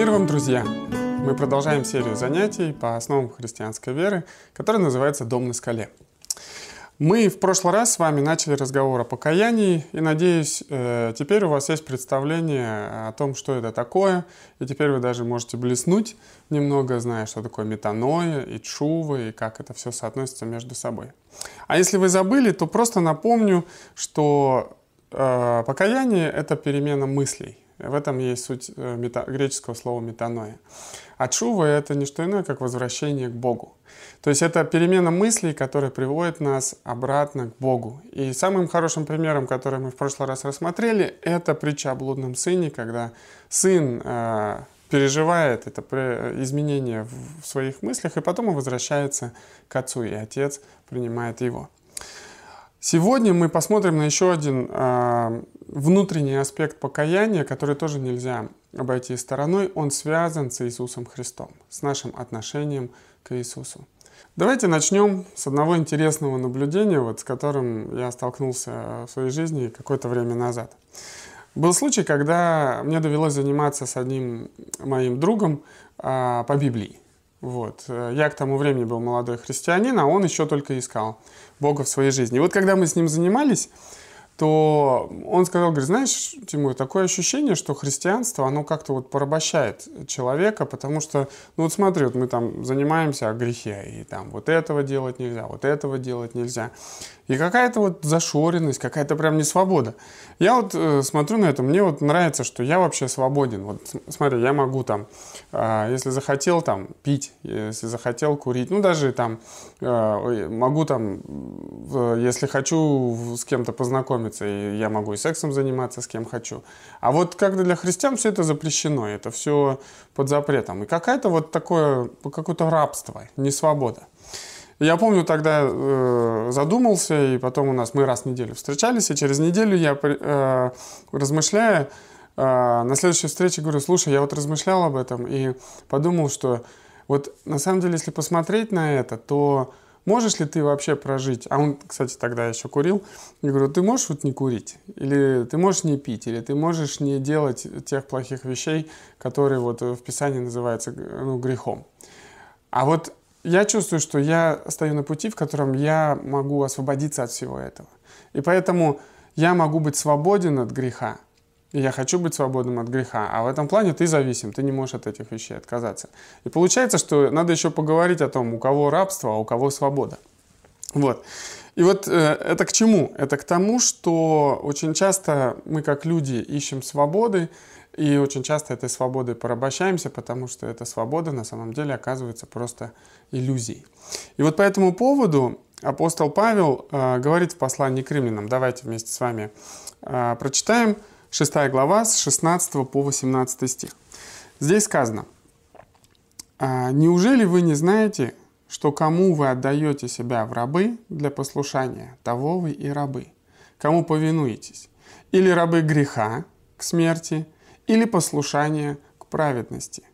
Мир вам, друзья! Мы продолжаем серию занятий по основам христианской веры, которая называется «Дом на скале». Мы в прошлый раз с вами начали разговор о покаянии, и, надеюсь, э, теперь у вас есть представление о том, что это такое, и теперь вы даже можете блеснуть немного, зная, что такое метаноя и чува, и как это все соотносится между собой. А если вы забыли, то просто напомню, что э, покаяние — это перемена мыслей. В этом есть суть э, мета, греческого слова метаноя. А чува — это не что иное, как возвращение к Богу. То есть это перемена мыслей, которая приводит нас обратно к Богу. И самым хорошим примером, который мы в прошлый раз рассмотрели, это притча о блудном сыне, когда сын э, переживает это изменение в своих мыслях, и потом он возвращается к отцу, и отец принимает его. Сегодня мы посмотрим на еще один э, внутренний аспект покаяния, который тоже нельзя обойти стороной. Он связан с Иисусом Христом, с нашим отношением к Иисусу. Давайте начнем с одного интересного наблюдения, вот, с которым я столкнулся в своей жизни какое-то время назад. Был случай, когда мне довелось заниматься с одним моим другом э, по Библии. Вот. Я к тому времени был молодой христианин, а он еще только искал Бога в своей жизни. И вот когда мы с ним занимались, то он сказал, говорит, знаешь, Тимур, такое ощущение, что христианство, оно как-то вот порабощает человека, потому что, ну вот смотри, вот мы там занимаемся о грехе, и там вот этого делать нельзя, вот этого делать нельзя. И какая-то вот зашоренность, какая-то прям не свобода. Я вот э, смотрю на это, мне вот нравится, что я вообще свободен. Вот смотри, я могу там, э, если захотел там пить, если захотел курить, ну даже там э, могу там, э, если хочу с кем-то познакомиться, я могу и сексом заниматься с кем хочу. А вот когда для христиан все это запрещено, это все под запретом. И какая-то вот такое, какое-то рабство, не свобода. Я помню, тогда э, задумался, и потом у нас мы раз в неделю встречались, и через неделю я, э, размышляя, э, на следующей встрече говорю, слушай, я вот размышлял об этом и подумал, что вот на самом деле, если посмотреть на это, то можешь ли ты вообще прожить? А он, кстати, тогда еще курил. Я говорю, ты можешь вот не курить? Или ты можешь не пить? Или ты можешь не делать тех плохих вещей, которые вот в Писании называются ну, грехом? А вот я чувствую, что я стою на пути, в котором я могу освободиться от всего этого. И поэтому я могу быть свободен от греха. И я хочу быть свободным от греха. А в этом плане ты зависим, ты не можешь от этих вещей отказаться. И получается, что надо еще поговорить о том, у кого рабство, а у кого свобода. Вот. И вот э, это к чему? Это к тому, что очень часто мы как люди ищем свободы, и очень часто этой свободой порабощаемся, потому что эта свобода на самом деле оказывается просто иллюзией. И вот по этому поводу апостол Павел э, говорит в послании к римлянам. Давайте вместе с вами э, прочитаем 6 глава с 16 по 18 стих. Здесь сказано, «А «Неужели вы не знаете, что кому вы отдаете себя в рабы для послушания, того вы и рабы? Кому повинуетесь? Или рабы греха к смерти – или послушание к праведности.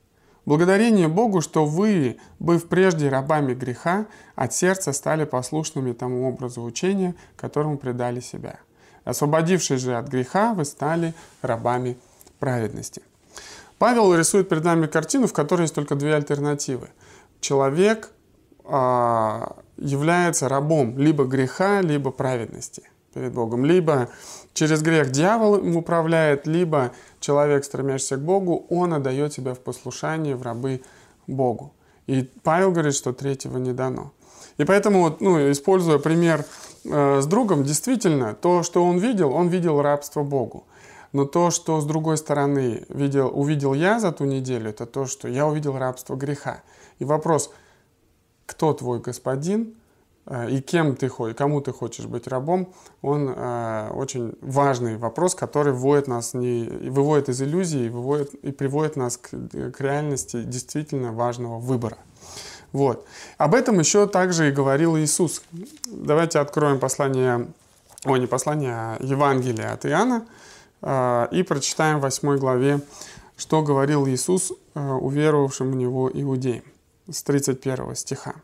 Благодарение Богу, что вы, быв прежде рабами греха, от сердца стали послушными тому образу учения, которому предали себя. Освободившись же от греха, вы стали рабами праведности. Павел рисует перед нами картину, в которой есть только две альтернативы. Человек э, является рабом либо греха, либо праведности перед Богом. Либо через грех дьявол им управляет, либо человек, стремящийся к Богу, он отдает себя в послушание, в рабы Богу. И Павел говорит, что третьего не дано. И поэтому, ну, используя пример э, с другом, действительно, то, что он видел, он видел рабство Богу. Но то, что с другой стороны видел, увидел я за ту неделю, это то, что я увидел рабство греха. И вопрос, кто твой господин, и кем ты хочешь, кому ты хочешь быть рабом, он э, очень важный вопрос, который выводит нас не, выводит из иллюзии, выводит, и приводит нас к, к реальности действительно важного выбора. Вот. Об этом еще также и говорил Иисус. Давайте откроем послание, о, не послание, а Евангелие от Иоанна э, и прочитаем в 8 главе, что говорил Иисус э, уверовавшим в Него иудеям с 31 стиха.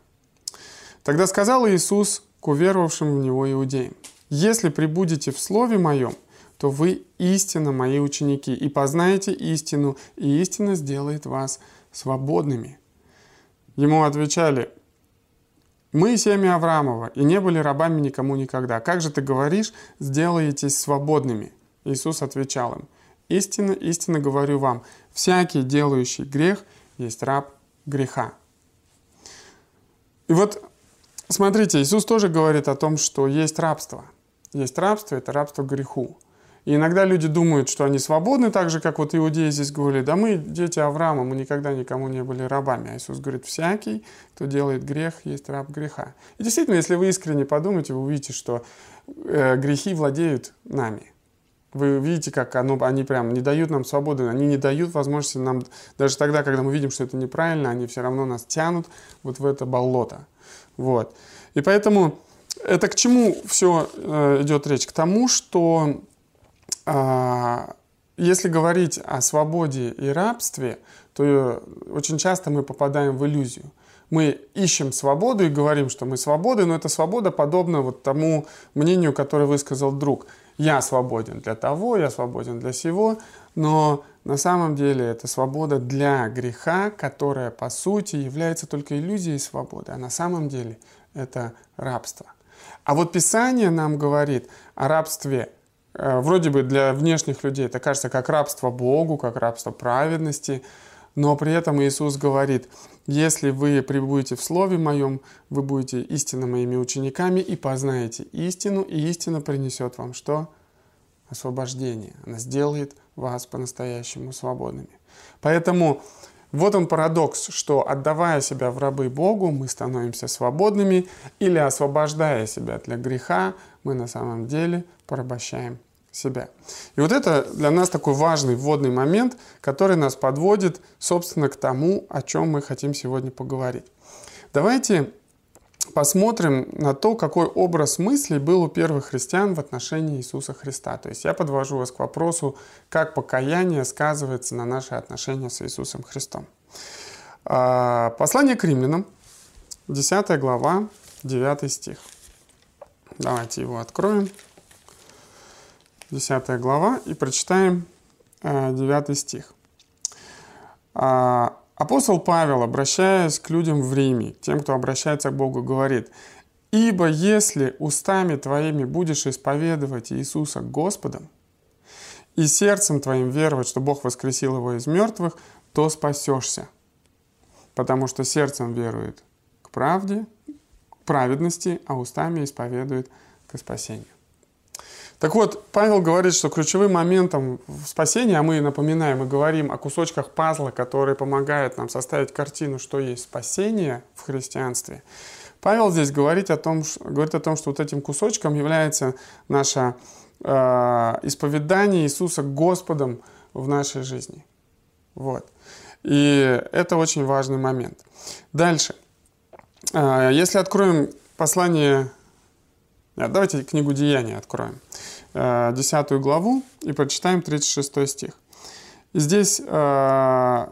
Тогда сказал Иисус к уверовавшим в Него иудеям, «Если прибудете в Слове Моем, то вы истинно мои ученики, и познаете истину, и истина сделает вас свободными. Ему отвечали, мы семя Авраамова, и не были рабами никому никогда. Как же ты говоришь, сделаетесь свободными? Иисус отвечал им, истинно, истинно говорю вам, всякий делающий грех есть раб греха. И вот смотрите, Иисус тоже говорит о том, что есть рабство. Есть рабство, это рабство греху. И иногда люди думают, что они свободны, так же, как вот иудеи здесь говорили, да мы дети Авраама, мы никогда никому не были рабами. А Иисус говорит, всякий, кто делает грех, есть раб греха. И действительно, если вы искренне подумаете, вы увидите, что э, грехи владеют нами. Вы видите, как оно, они прям не дают нам свободы, они не дают возможности нам, даже тогда, когда мы видим, что это неправильно, они все равно нас тянут вот в это болото. Вот. И поэтому это к чему все э, идет речь? К тому, что э, если говорить о свободе и рабстве, то очень часто мы попадаем в иллюзию. Мы ищем свободу и говорим, что мы свободы, но эта свобода подобна вот тому мнению, которое высказал друг – я свободен для того, я свободен для всего, но на самом деле это свобода для греха, которая по сути является только иллюзией свободы, а на самом деле это рабство. А вот Писание нам говорит о рабстве э, вроде бы для внешних людей это кажется как рабство Богу, как рабство праведности, но при этом Иисус говорит, если вы пребудете в Слове Моем, вы будете истинно моими учениками и познаете истину, и истина принесет вам что? Освобождение. Она сделает вас по-настоящему свободными. Поэтому вот он парадокс, что отдавая себя в рабы Богу, мы становимся свободными, или освобождая себя для греха, мы на самом деле порабощаем себя. И вот это для нас такой важный вводный момент, который нас подводит, собственно, к тому, о чем мы хотим сегодня поговорить. Давайте посмотрим на то, какой образ мыслей был у первых христиан в отношении Иисуса Христа. То есть я подвожу вас к вопросу, как покаяние сказывается на наши отношения с Иисусом Христом. А, послание к римлянам, 10 глава, 9 стих. Давайте его откроем. 10 глава, и прочитаем 9 э, стих. Апостол Павел, обращаясь к людям в Риме, тем, кто обращается к Богу, говорит, «Ибо если устами твоими будешь исповедовать Иисуса Господом, и сердцем твоим веровать, что Бог воскресил его из мертвых, то спасешься. Потому что сердцем верует к правде, к праведности, а устами исповедует к спасению. Так вот, Павел говорит, что ключевым моментом спасения, а мы напоминаем и говорим о кусочках пазла, которые помогают нам составить картину, что есть спасение в христианстве. Павел здесь говорит о том, говорит о том что вот этим кусочком является наше э, исповедание Иисуса Господом в нашей жизни. Вот. И это очень важный момент. Дальше. Э, если откроем послание Давайте книгу Деяния откроем, 10 э, главу, и прочитаем 36 стих. Здесь э,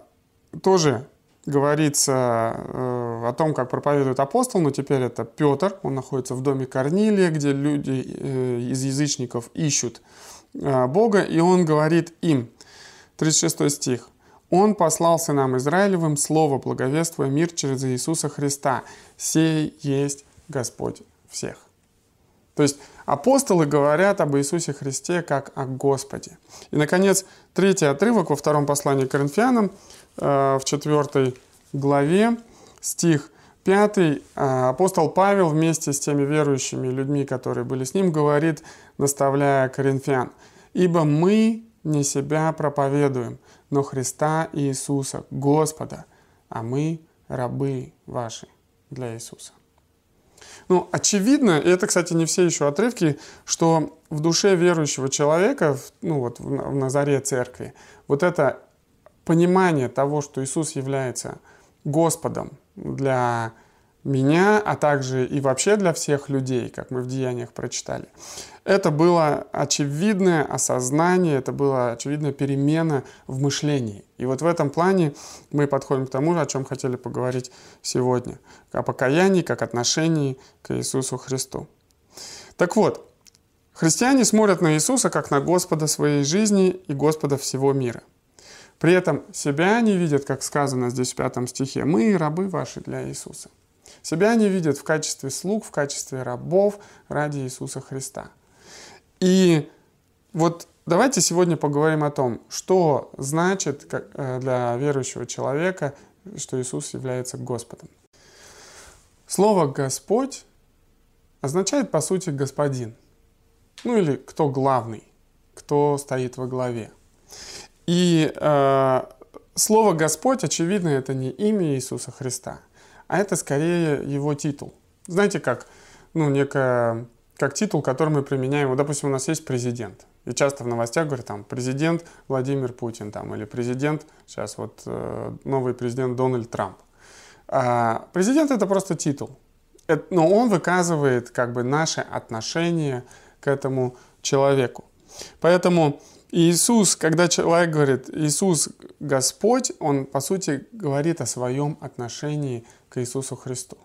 тоже говорится э, о том, как проповедует апостол, но теперь это Петр, он находится в доме Корнилия, где люди э, из язычников ищут э, Бога, и он говорит им, 36 стих, «Он послал сынам Израилевым слово, благовествуя мир через Иисуса Христа. Сей есть Господь всех». То есть апостолы говорят об Иисусе Христе как о Господе. И, наконец, третий отрывок во втором послании к Коринфянам, э, в четвертой главе, стих 5, э, апостол Павел вместе с теми верующими людьми, которые были с ним, говорит, наставляя коринфян, «Ибо мы не себя проповедуем, но Христа Иисуса, Господа, а мы рабы ваши для Иисуса». Ну, очевидно, и это, кстати, не все еще отрывки, что в душе верующего человека, ну вот в Назаре церкви, вот это понимание того, что Иисус является Господом для меня, а также и вообще для всех людей, как мы в Деяниях прочитали. Это было очевидное осознание, это была очевидная перемена в мышлении. И вот в этом плане мы подходим к тому, о чем хотели поговорить сегодня. О покаянии, как отношении к Иисусу Христу. Так вот, Христиане смотрят на Иисуса как на Господа своей жизни и Господа всего мира. При этом себя они видят, как сказано здесь в пятом стихе, «Мы рабы ваши для Иисуса». Себя они видят в качестве слуг, в качестве рабов ради Иисуса Христа. И вот давайте сегодня поговорим о том, что значит э, для верующего человека, что Иисус является Господом. Слово «Господь» означает, по сути, «господин». Ну или «кто главный», «кто стоит во главе». И э, слово «Господь», очевидно, это не имя Иисуса Христа, а это скорее его титул. Знаете, как, ну, некая, как титул, который мы применяем. Вот, допустим, у нас есть президент. И часто в новостях говорят, там, президент Владимир Путин, там, или президент, сейчас вот э, новый президент Дональд Трамп. А президент это просто титул. Это, но он выказывает как бы наше отношение к этому человеку. Поэтому Иисус, когда человек говорит «Иисус Господь», он, по сути, говорит о своем отношении к Иисусу Христу.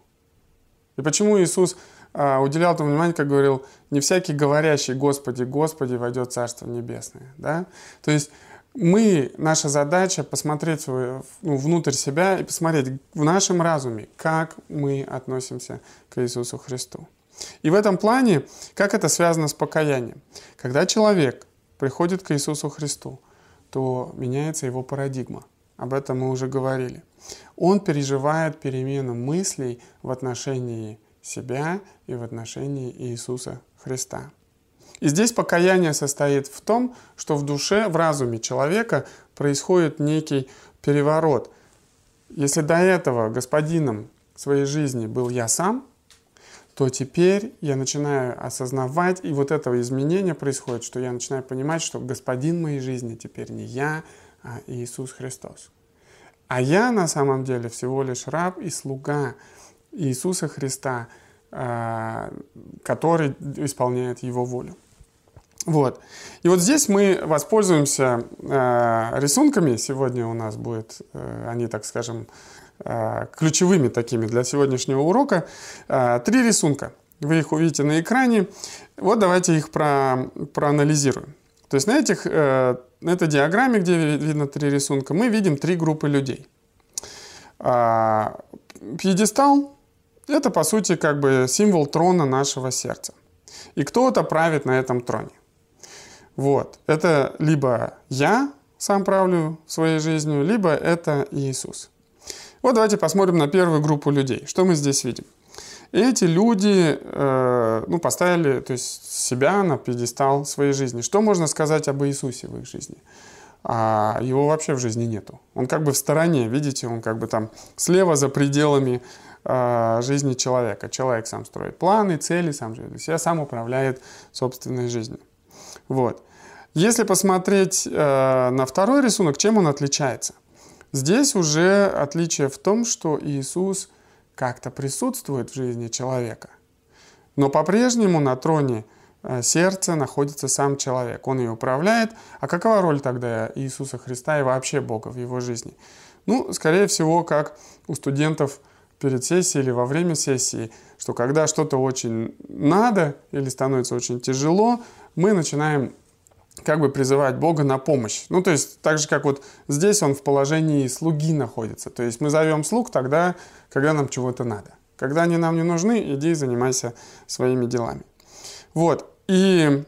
И почему Иисус а, уделял этому внимание, как говорил, не всякий говорящий «Господи, Господи» войдет Царство Небесное. Да? То есть мы, наша задача посмотреть свой, ну, внутрь себя и посмотреть в нашем разуме, как мы относимся к Иисусу Христу. И в этом плане, как это связано с покаянием? Когда человек приходит к Иисусу Христу, то меняется его парадигма. Об этом мы уже говорили. Он переживает перемену мыслей в отношении себя и в отношении Иисуса Христа. И здесь покаяние состоит в том, что в душе, в разуме человека происходит некий переворот. Если до этого господином своей жизни был я сам, то теперь я начинаю осознавать, и вот этого изменения происходит, что я начинаю понимать, что господин моей жизни теперь не я, Иисус Христос. А я на самом деле всего лишь раб и слуга Иисуса Христа, а, который исполняет Его волю. Вот. И вот здесь мы воспользуемся э, рисунками. Сегодня у нас будет, э, они, так скажем, ключевыми такими для сегодняшнего урока. Три рисунка. Вы их увидите на экране. Вот давайте их про, проанализируем. То есть на, этих, э, на этой диаграмме, где видно три рисунка, мы видим три группы людей. Пьедестал – это, по сути, как бы символ трона нашего сердца. И кто-то правит на этом троне. Вот. Это либо я сам правлю своей жизнью, либо это Иисус. Вот давайте посмотрим на первую группу людей. Что мы здесь видим? Эти люди э, ну, поставили то есть, себя на пьедестал своей жизни. Что можно сказать об Иисусе в их жизни? А его вообще в жизни нету. Он как бы в стороне, видите, он как бы там слева за пределами э, жизни человека. Человек сам строит планы, цели, сам живет себя, сам управляет собственной жизнью. Вот. Если посмотреть э, на второй рисунок, чем он отличается – Здесь уже отличие в том, что Иисус как-то присутствует в жизни человека. Но по-прежнему на троне э, сердца находится сам человек. Он ее управляет. А какова роль тогда Иисуса Христа и вообще Бога в его жизни? Ну, скорее всего, как у студентов перед сессией или во время сессии, что когда что-то очень надо или становится очень тяжело, мы начинаем как бы призывать Бога на помощь. Ну, то есть, так же, как вот здесь он в положении слуги находится. То есть, мы зовем слуг тогда, когда нам чего-то надо. Когда они нам не нужны, иди занимайся своими делами. Вот. И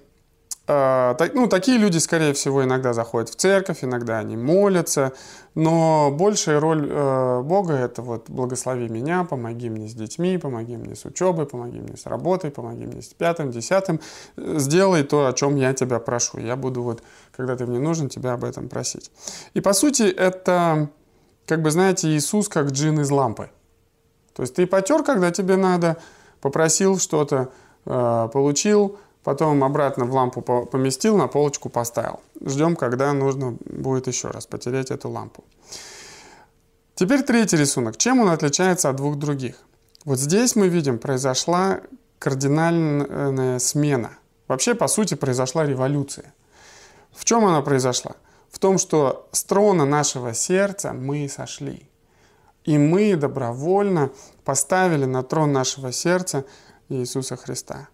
ну, такие люди, скорее всего, иногда заходят в церковь, иногда они молятся, но большая роль э, Бога – это вот «благослови меня, помоги мне с детьми, помоги мне с учебой, помоги мне с работой, помоги мне с пятым, десятым, сделай то, о чем я тебя прошу. Я буду вот, когда ты мне нужен, тебя об этом просить». И, по сути, это, как бы, знаете, Иисус как джин из лампы. То есть ты потер, когда тебе надо, попросил что-то, э, получил – потом обратно в лампу поместил, на полочку поставил. Ждем, когда нужно будет еще раз потереть эту лампу. Теперь третий рисунок. Чем он отличается от двух других? Вот здесь мы видим, произошла кардинальная смена. Вообще, по сути, произошла революция. В чем она произошла? В том, что с трона нашего сердца мы сошли. И мы добровольно поставили на трон нашего сердца Иисуса Христа.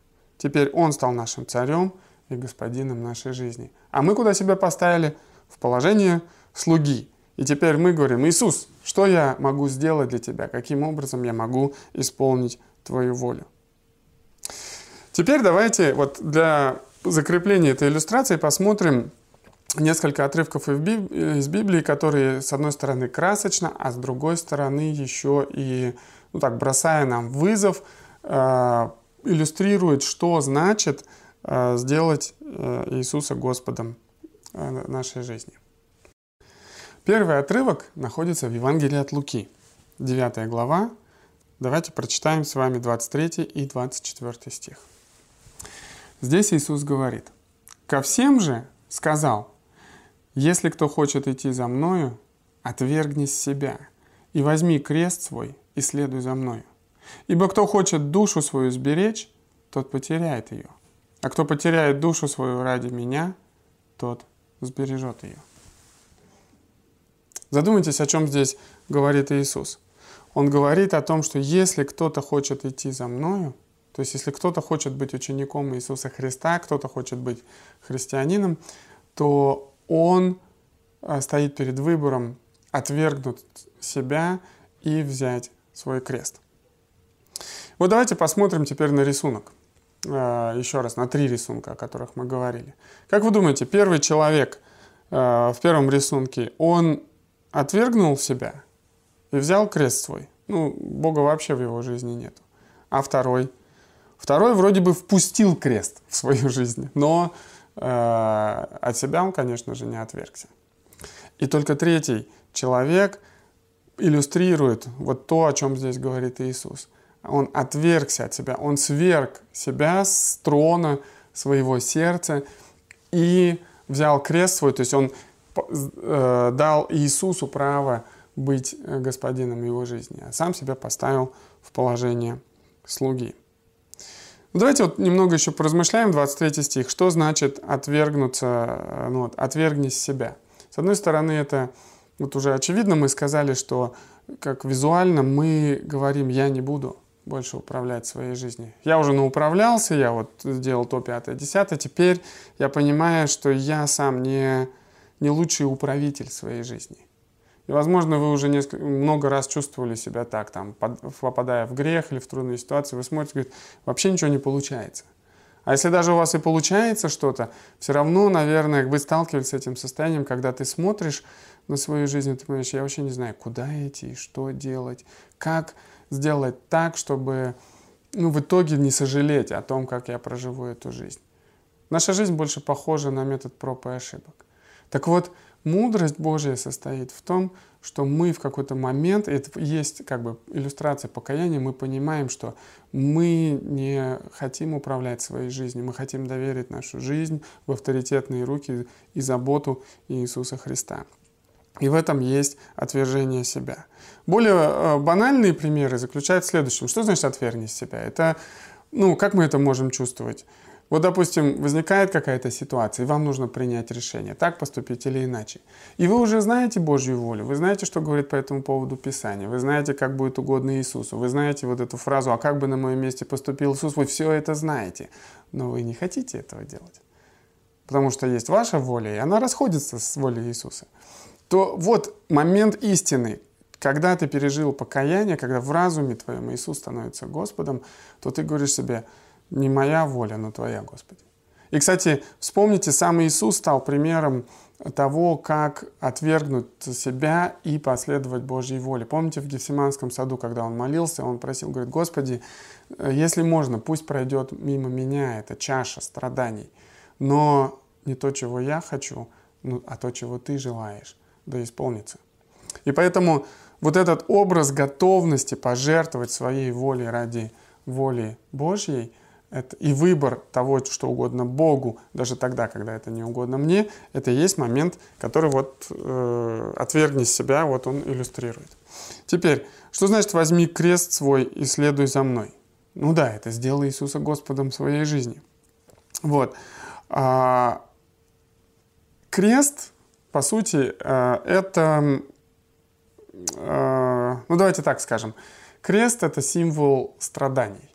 Теперь Он стал нашим царем, и господином нашей жизни. А мы куда себя поставили? В положение слуги. И теперь мы говорим, Иисус, что я могу сделать для тебя? Каким образом я могу исполнить твою волю? Теперь давайте вот для закрепления этой иллюстрации посмотрим несколько отрывков из Библии, которые, с одной стороны, красочно, а с другой стороны, еще и, ну так, бросая нам вызов, э, иллюстрирует, что значит э, сделать э, Иисуса Господом нашей жизни. Первый отрывок находится в Евангелии от Луки, 9 глава. Давайте прочитаем с вами 23 и 24 стих. Здесь Иисус говорит, «Ко всем же сказал, если кто хочет идти за Мною, отвергнись себя и возьми крест свой и следуй за Мною. Ибо кто хочет душу свою сберечь, тот потеряет ее. А кто потеряет душу свою ради Меня, тот сбережет ее». Задумайтесь, о чем здесь говорит Иисус. Он говорит о том, что если кто-то хочет идти за Мною, то есть если кто-то хочет быть учеником Иисуса Христа, кто-то хочет быть христианином, то он э, стоит перед выбором отвергнуть себя и взять свой крест. Вот давайте посмотрим теперь на рисунок. Э, еще раз, на три рисунка, о которых мы говорили. Как вы думаете, первый человек э, в первом рисунке, он отвергнул себя и взял крест свой? Ну, Бога вообще в его жизни нет. А второй – Второй вроде бы впустил крест в свою жизнь, но э, от себя он, конечно же, не отвергся. И только третий человек иллюстрирует вот то, о чем здесь говорит Иисус. Он отвергся от себя, он сверг себя с трона своего сердца и взял крест свой, то есть он э, дал Иисусу право быть господином его жизни, а сам себя поставил в положение слуги. Давайте вот немного еще поразмышляем, 23 стих. Что значит отвергнуться, э, ну, вот, отвергнись себя? С одной стороны, это вот уже очевидно, мы сказали, что как визуально мы говорим, я не буду больше управлять своей жизнью. Я уже науправлялся, я вот сделал то, пятое, десятое. Теперь я понимаю, что я сам не, не лучший управитель своей жизни. И, возможно, вы уже несколько, много раз чувствовали себя так, там, под, попадая в грех или в трудные ситуации, вы смотрите, говорите, вообще ничего не получается. А если даже у вас и получается что-то, все равно, наверное, вы сталкивались с этим состоянием, когда ты смотришь на свою жизнь, ты понимаешь, я вообще не знаю, куда идти, что делать, как сделать так, чтобы ну, в итоге не сожалеть о том, как я проживу эту жизнь. Наша жизнь больше похожа на метод проб и ошибок. Так вот, Мудрость Божья состоит в том, что мы в какой-то момент, это есть как бы иллюстрация покаяния, мы понимаем, что мы не хотим управлять своей жизнью, мы хотим доверить нашу жизнь в авторитетные руки и заботу Иисуса Христа. И в этом есть отвержение себя. Более э, банальные примеры заключаются в следующем. Что значит отвергнись себя? Это, ну, как мы это можем чувствовать? Вот, допустим, возникает какая-то ситуация, и вам нужно принять решение, так поступить или иначе. И вы уже знаете Божью волю, вы знаете, что говорит по этому поводу Писание, вы знаете, как будет угодно Иисусу, вы знаете вот эту фразу «А как бы на моем месте поступил Иисус?» Вы все это знаете, но вы не хотите этого делать. Потому что есть ваша воля, и она расходится с волей Иисуса. То вот момент истины, когда ты пережил покаяние, когда в разуме твоем Иисус становится Господом, то ты говоришь себе – не моя воля, но твоя, Господи. И, кстати, вспомните, сам Иисус стал примером того, как отвергнуть себя и последовать Божьей воле. Помните, в Гефсиманском саду, когда он молился, он просил, говорит, Господи, если можно, пусть пройдет мимо меня эта чаша страданий, но не то, чего я хочу, ну, а то, чего ты желаешь, да исполнится. И поэтому вот этот образ готовности пожертвовать своей волей ради воли Божьей – это, и выбор того, что угодно Богу, даже тогда, когда это не угодно мне, это и есть момент, который вот э, отвергни себя, вот он иллюстрирует. Теперь, что значит возьми крест свой и следуй за мной? Ну да, это сделай Иисуса Господом своей жизни. Вот. А, крест, по сути, э, это, э, ну давайте так скажем, крест это символ страданий.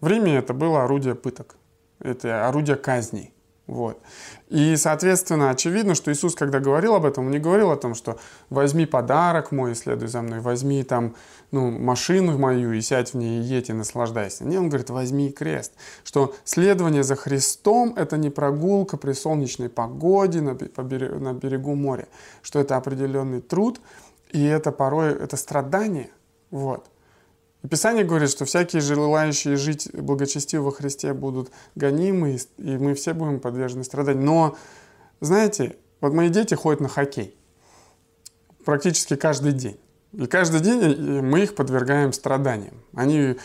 В Риме это было орудие пыток, это орудие казней. Вот. И, соответственно, очевидно, что Иисус, когда говорил об этом, он не говорил о том, что возьми подарок мой и следуй за мной, возьми там ну, машину мою и сядь в ней и едь и наслаждайся. Не, он говорит, возьми крест. Что следование за Христом – это не прогулка при солнечной погоде на, берегу, на берегу моря, что это определенный труд, и это порой это страдание. Вот. Писание говорит, что всякие желающие жить благочестиво во Христе будут гонимы, и мы все будем подвержены страданию. Но, знаете, вот мои дети ходят на хоккей практически каждый день. И каждый день э, мы их подвергаем страданиям. Они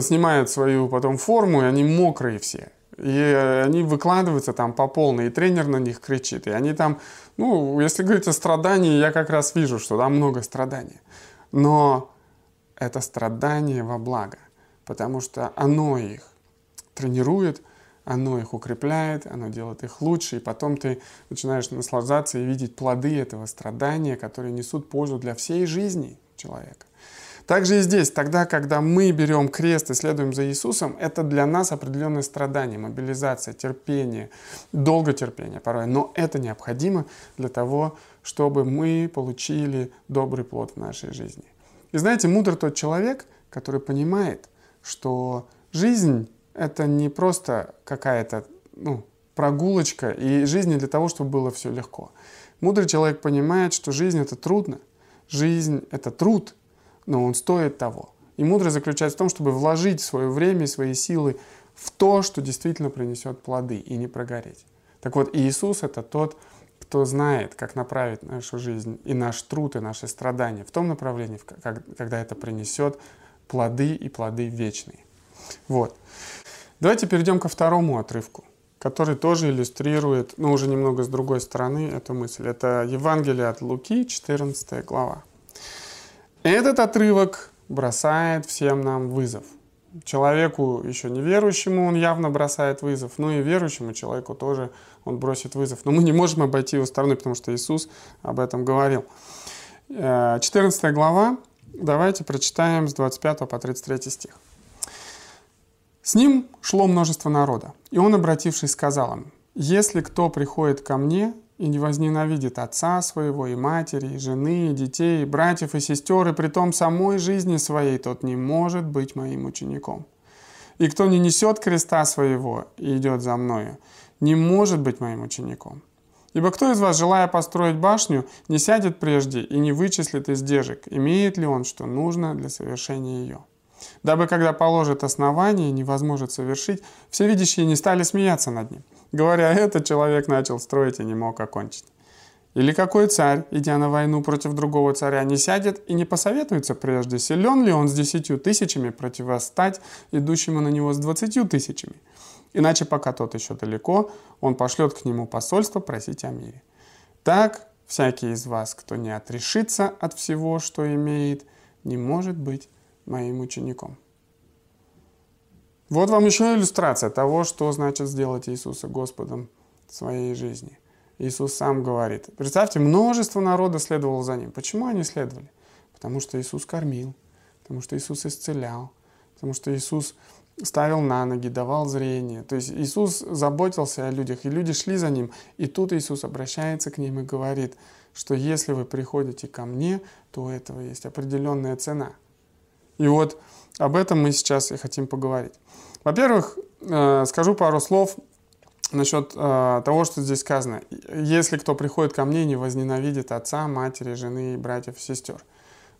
снимают свою потом форму, и они мокрые все. И э, они выкладываются там по полной, и тренер на них кричит. И они там, ну, если говорить о страдании, я как раз вижу, что там много страданий. Но это страдание во благо, потому что оно их тренирует, оно их укрепляет, оно делает их лучше, и потом ты начинаешь наслаждаться и видеть плоды этого страдания, которые несут пользу для всей жизни человека. Также и здесь, тогда, когда мы берем крест и следуем за Иисусом, это для нас определенное страдание, мобилизация, терпение, долготерпение порой. Но это необходимо для того, чтобы мы получили добрый плод в нашей жизни. И знаете, мудр тот человек, который понимает, что жизнь — это не просто какая-то ну, прогулочка, и жизнь не для того, чтобы было все легко. Мудрый человек понимает, что жизнь — это трудно, жизнь — это труд, но он стоит того. И мудрость заключается в том, чтобы вложить свое время и свои силы в то, что действительно принесет плоды, и не прогореть. Так вот, Иисус — это тот, кто знает, как направить нашу жизнь и наш труд, и наши страдания в том направлении, когда это принесет плоды и плоды вечные. Вот. Давайте перейдем ко второму отрывку, который тоже иллюстрирует, но уже немного с другой стороны, эту мысль. Это Евангелие от Луки, 14 глава. Этот отрывок бросает всем нам вызов. Человеку еще неверующему он явно бросает вызов, ну и верующему человеку тоже он бросит вызов. Но мы не можем обойти его стороной, потому что Иисус об этом говорил. 14 э, глава, давайте прочитаем с 25 по 33 стих. «С ним шло множество народа, и он, обратившись, сказал им, «Если кто приходит ко мне и не возненавидит отца своего, и матери, и жены, и детей, и братьев, и сестер, и при том самой жизни своей, тот не может быть моим учеником. И кто не несет креста своего и идет за мною, не может быть моим учеником. Ибо кто из вас, желая построить башню, не сядет прежде и не вычислит издержек, имеет ли он, что нужно для совершения ее? Дабы, когда положит основание, невозможно совершить, все видящие не стали смеяться над ним – Говоря это, человек начал строить и не мог окончить. Или какой царь, идя на войну против другого царя, не сядет и не посоветуется прежде, силен ли он с десятью тысячами противостать идущему на него с двадцатью тысячами. Иначе, пока тот еще далеко, он пошлет к нему посольство просить о мире. Так, всякий из вас, кто не отрешится от всего, что имеет, не может быть моим учеником. Вот вам еще иллюстрация того, что значит сделать Иисуса Господом своей жизни. Иисус сам говорит. Представьте, множество народа следовало за ним. Почему они следовали? Потому что Иисус кормил, потому что Иисус исцелял, потому что Иисус ставил на ноги, давал зрение. То есть Иисус заботился о людях, и люди шли за Ним. И тут Иисус обращается к ним и говорит, что если вы приходите ко мне, то у этого есть определенная цена. И вот об этом мы сейчас и хотим поговорить. Во-первых, э, скажу пару слов насчет э, того, что здесь сказано. Если кто приходит ко мне, не возненавидит отца, матери, жены, братьев, сестер.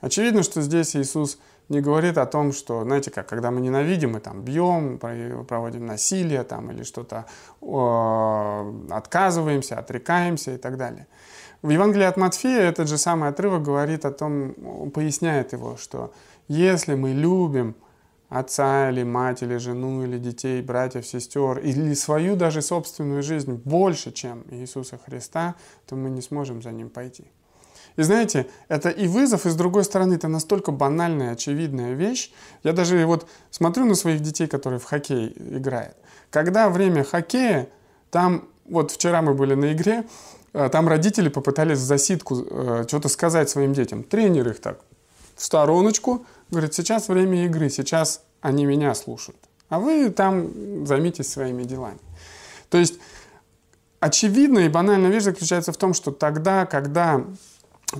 Очевидно, что здесь Иисус не говорит о том, что, знаете, как, когда мы ненавидим, мы там бьем, проводим насилие там, или что-то э, отказываемся, отрекаемся и так далее. В Евангелии от Матфея этот же самый отрывок говорит о том, поясняет его, что если мы любим отца или мать, или жену, или детей, братьев, сестер, или свою даже собственную жизнь больше, чем Иисуса Христа, то мы не сможем за Ним пойти. И знаете, это и вызов, и с другой стороны, это настолько банальная, очевидная вещь. Я даже вот смотрю на своих детей, которые в хоккей играют. Когда время хоккея, там, вот вчера мы были на игре, э, там родители попытались в засидку э, что-то сказать своим детям. Тренер их так в стороночку, говорит, сейчас время игры, сейчас они меня слушают, а вы там займитесь своими делами. То есть очевидная и банальная вещь заключается в том, что тогда, когда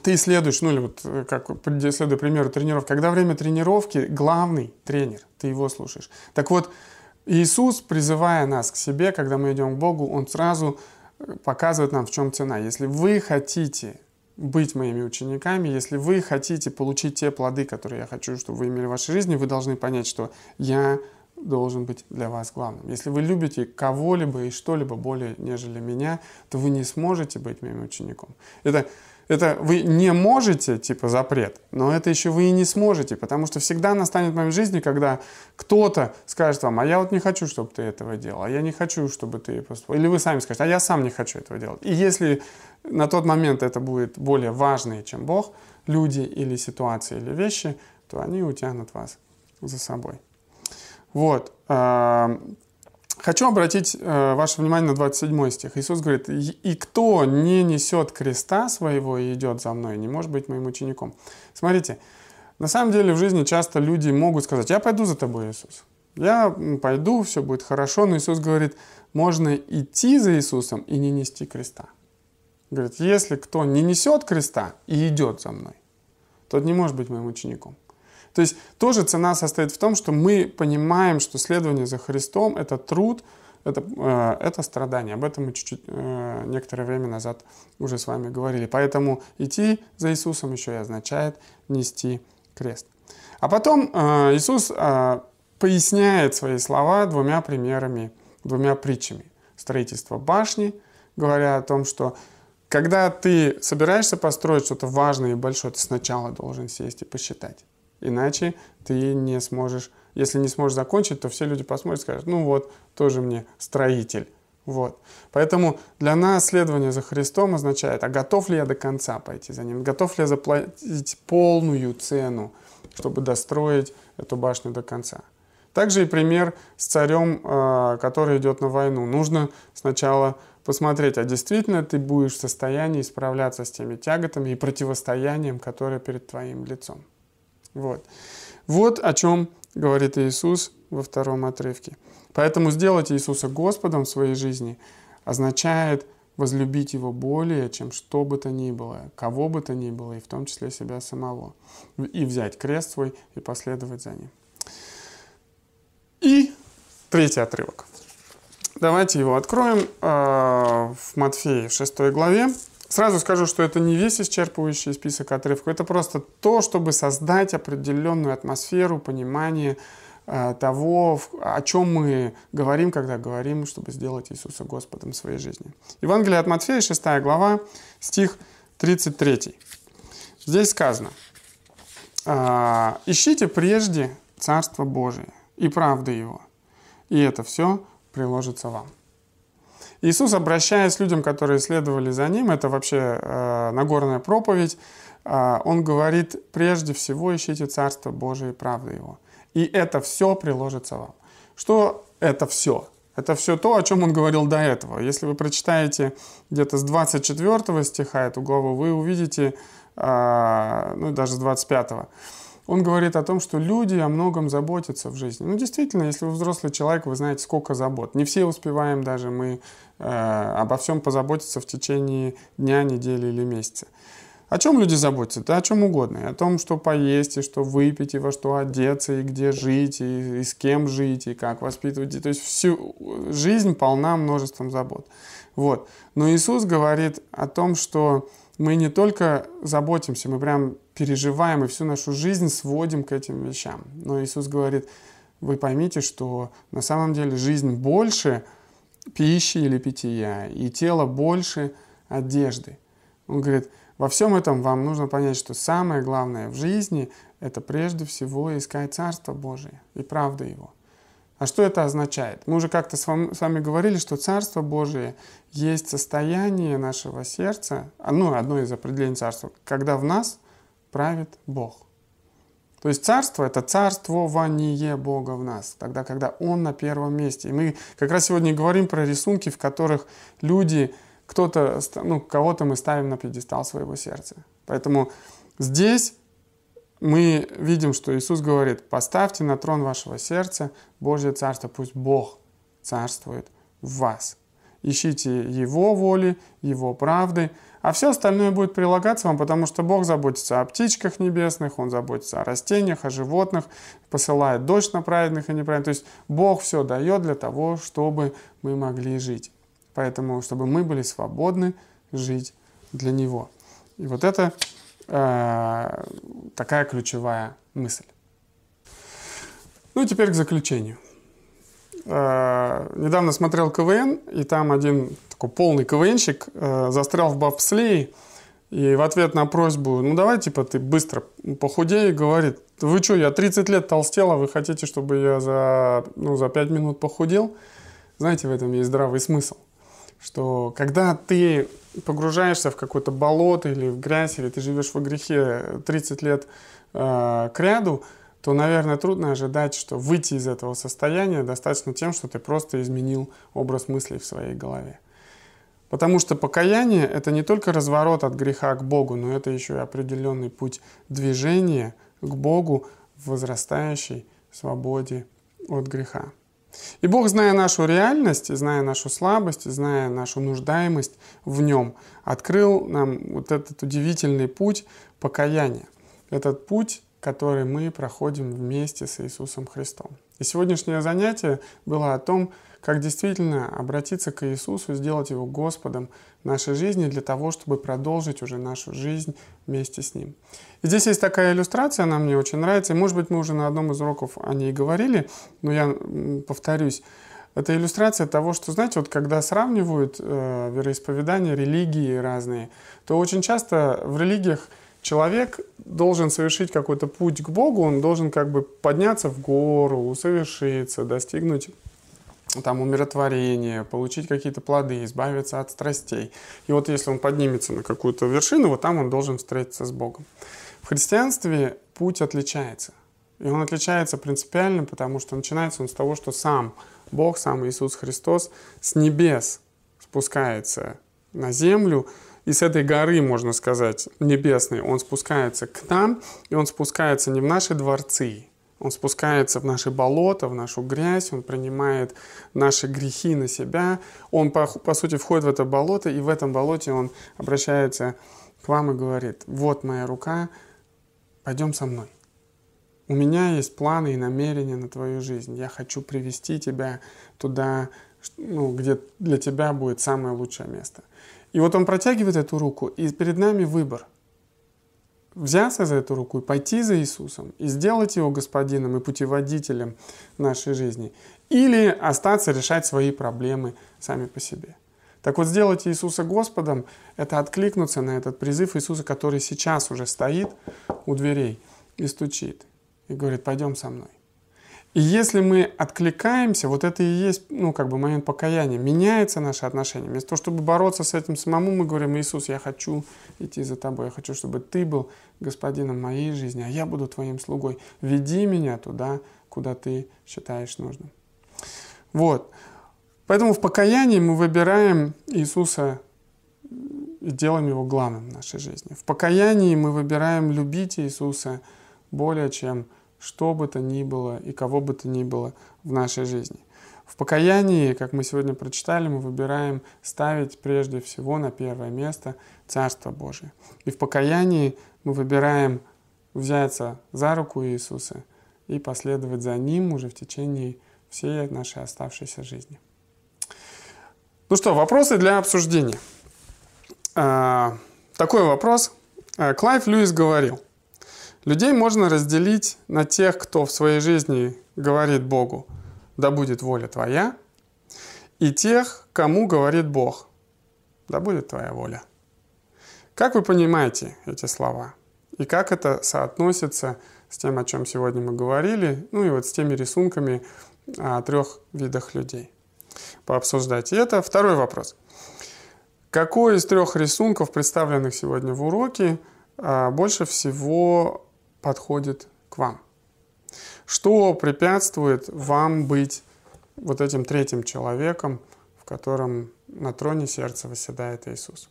ты исследуешь, ну или вот э, как следуя примеру тренировки, когда время тренировки главный тренер, ты его слушаешь. Так вот, Иисус, призывая нас к себе, когда мы идем к Богу, Он сразу э, показывает нам, в чем цена. Если вы хотите быть моими учениками, если вы хотите получить те плоды, которые я хочу, чтобы вы имели в вашей жизни, вы должны понять, что я должен быть для вас главным. Если вы любите кого-либо и что-либо более, нежели меня, то вы не сможете быть моим учеником. Это это вы не можете, типа запрет, но это еще вы и не сможете, потому что всегда настанет момент в жизни, когда кто-то скажет вам, а я вот не хочу, чтобы ты этого делал, а я не хочу, чтобы ты поступил. Или вы сами скажете, а я сам не хочу этого делать. И если на тот момент это будет более важные, чем Бог, люди или ситуации или вещи, то они утянут вас за собой. Вот. Хочу обратить э, ваше внимание на 27 стих. Иисус говорит, «И кто не несет креста своего и идет за мной, не может быть моим учеником». Смотрите, на самом деле в жизни часто люди могут сказать, я пойду за тобой, Иисус. Я пойду, все будет хорошо, но Иисус говорит, можно идти за Иисусом и не нести креста. Говорит, если кто не несет креста и идет за мной, тот не может быть моим учеником. То есть тоже цена состоит в том, что мы понимаем, что следование за Христом — это труд, это, э, это страдание. Об этом мы чуть-чуть э, некоторое время назад уже с вами говорили. Поэтому идти за Иисусом еще и означает нести крест. А потом э, Иисус поясняет свои слова двумя примерами, двумя притчами. Строительство башни, говоря о том, что когда ты собираешься построить что-то важное и большое, ты сначала должен сесть и посчитать. Иначе ты не сможешь, если не сможешь закончить, то все люди посмотрят и скажут, ну вот, тоже мне строитель. Вот. Поэтому для нас следование за Христом означает, а готов ли я до конца пойти за Ним? Готов ли я заплатить полную цену, чтобы достроить эту башню до конца? Также и пример с царем, а, который идет на войну. Нужно сначала посмотреть, а действительно ты будешь в состоянии справляться с теми тяготами и противостоянием, которое перед твоим лицом. Вот. вот о чем говорит Иисус во втором отрывке. Поэтому сделать Иисуса Господом в своей жизни означает возлюбить Его более, чем что бы то ни было, кого бы то ни было, и в том числе себя самого. И взять крест свой и последовать за Ним. И третий отрывок. Давайте его откроем э, в Матфея 6 главе Сразу скажу, что это не весь исчерпывающий список отрывков, это просто то, чтобы создать определенную атмосферу, понимание э, того, о чем мы говорим, когда говорим, чтобы сделать Иисуса Господом в своей жизни. Евангелие от Матфея, 6 глава, стих 33. Здесь сказано, «А, «Ищите прежде Царство Божие и правды Его, и это все приложится вам». Иисус, обращаясь к людям, которые следовали за Ним, это вообще э, Нагорная проповедь, э, Он говорит, прежде всего ищите Царство Божие и правду Его. И это все приложится вам. Что это все? Это все то, о чем он говорил до этого. Если вы прочитаете где-то с 24 стиха эту главу, вы увидите, э, ну даже с 25 он говорит о том, что люди о многом заботятся в жизни. Ну, действительно, если вы взрослый человек, вы знаете, сколько забот. Не все успеваем даже мы Э, обо всем позаботиться в течение дня, недели или месяца. О чем люди заботятся? Да о чем угодно. И о том, что поесть, и что выпить, и во что одеться, и где жить, и, и с кем жить, и как воспитывать. То есть всю жизнь полна множеством забот. Вот. Но Иисус говорит о том, что мы не только заботимся, мы прям переживаем и всю нашу жизнь сводим к этим вещам. Но Иисус говорит, вы поймите, что на самом деле жизнь больше – пищи или питья, и тело больше одежды. Он говорит, во всем этом вам нужно понять, что самое главное в жизни – это прежде всего искать Царство Божие и правду Его. А что это означает? Мы уже как-то с вами говорили, что Царство Божие есть состояние нашего сердца, ну, одно из определений Царства, когда в нас правит Бог. То есть царство – это царствование Бога в нас, тогда, когда Он на первом месте. И мы как раз сегодня говорим про рисунки, в которых люди, кто-то, ну, кого-то мы ставим на пьедестал своего сердца. Поэтому здесь мы видим, что Иисус говорит, поставьте на трон вашего сердца Божье Царство, пусть Бог царствует в вас. ищите Его воли, Его правды, а все остальное будет прилагаться вам, потому что Бог заботится о птичках небесных, Он заботится о растениях, о животных, посылает дождь на праведных и неправедных. То есть Бог все дает для того, чтобы мы могли жить. Поэтому, чтобы мы были свободны жить для Него. И вот это э, такая ключевая мысль. Ну и теперь к заключению. Э, недавно смотрел КВН, и там один такой полный КВНщик э, застрял в бобслее, и в ответ на просьбу, ну давай, типа, ты быстро похудей, говорит, вы что, я 30 лет толстел, а вы хотите, чтобы я за, ну, за 5 минут похудел? Знаете, в этом есть здравый смысл. Что когда ты погружаешься в какое-то болото или в грязь, или ты живешь во грехе 30 лет э, к ряду, то, наверное, трудно ожидать, что выйти из этого состояния достаточно тем, что ты просто изменил образ мыслей в своей голове. Потому что покаяние – это не только разворот от греха к Богу, но это еще и определенный путь движения к Богу в возрастающей свободе от греха. И Бог, зная нашу реальность, зная нашу слабость, зная нашу нуждаемость в Нем, открыл нам вот этот удивительный путь покаяния. Этот путь который мы проходим вместе с Иисусом Христом. И сегодняшнее занятие было о том, как действительно обратиться к Иисусу, сделать Его Господом нашей жизни для того, чтобы продолжить уже нашу жизнь вместе с Ним. И здесь есть такая иллюстрация, она мне очень нравится, и может быть мы уже на одном из уроков о ней говорили, но я повторюсь. Это иллюстрация того, что, знаете, вот когда сравнивают э, вероисповедания, религии разные, то очень часто в религиях человек должен совершить какой-то путь к Богу, он должен как бы подняться в гору, усовершиться, достигнуть там умиротворения, получить какие-то плоды, избавиться от страстей. И вот если он поднимется на какую-то вершину, вот там он должен встретиться с Богом. В христианстве путь отличается. И он отличается принципиально, потому что начинается он с того, что сам Бог, сам Иисус Христос с небес спускается на землю, и с этой горы, можно сказать, небесной, он спускается к нам, и он спускается не в наши дворцы, он спускается в наши болота, в нашу грязь, он принимает наши грехи на себя, он, по, по сути, входит в это болото, и в этом болоте он обращается к вам и говорит, вот моя рука, пойдем со мной. У меня есть планы и намерения на твою жизнь. Я хочу привести тебя туда, ну, где для тебя будет самое лучшее место. И вот он протягивает эту руку, и перед нами выбор. Взяться за эту руку и пойти за Иисусом, и сделать его господином и путеводителем нашей жизни. Или остаться решать свои проблемы сами по себе. Так вот, сделать Иисуса Господом – это откликнуться на этот призыв Иисуса, который сейчас уже стоит у дверей и стучит. И говорит, пойдем со мной. И если мы откликаемся, вот это и есть, ну, как бы момент покаяния, меняется наше отношение. Вместо того, чтобы бороться с этим самому, мы говорим, Иисус, я хочу идти за тобой, я хочу, чтобы ты был господином моей жизни, а я буду твоим слугой. Веди меня туда, куда ты считаешь нужным. Вот. Поэтому в покаянии мы выбираем Иисуса и делаем его главным в нашей жизни. В покаянии мы выбираем любить Иисуса более чем что бы то ни было и кого бы то ни было в нашей жизни. В покаянии, как мы сегодня прочитали, мы выбираем ставить прежде всего на первое место Царство Божие. И в покаянии мы выбираем взяться за руку Иисуса и последовать за Ним уже в течение всей нашей оставшейся жизни. Ну что, вопросы для обсуждения. А, такой вопрос. А, Клайв Льюис говорил, Людей можно разделить на тех, кто в своей жизни говорит Богу, да будет воля твоя, и тех, кому говорит Бог, да будет твоя воля. Как вы понимаете эти слова? И как это соотносится с тем, о чем сегодня мы говорили, ну и вот с теми рисунками о трех видах людей? Пообсуждать. И это второй вопрос. Какой из трех рисунков, представленных сегодня в уроке, а, больше всего подходит к вам. Что препятствует вам быть вот этим третьим человеком, в котором на троне сердца восседает Иисус?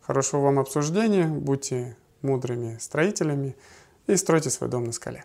Хорошего вам обсуждения, будьте мудрыми строителями и стройте свой дом на скале.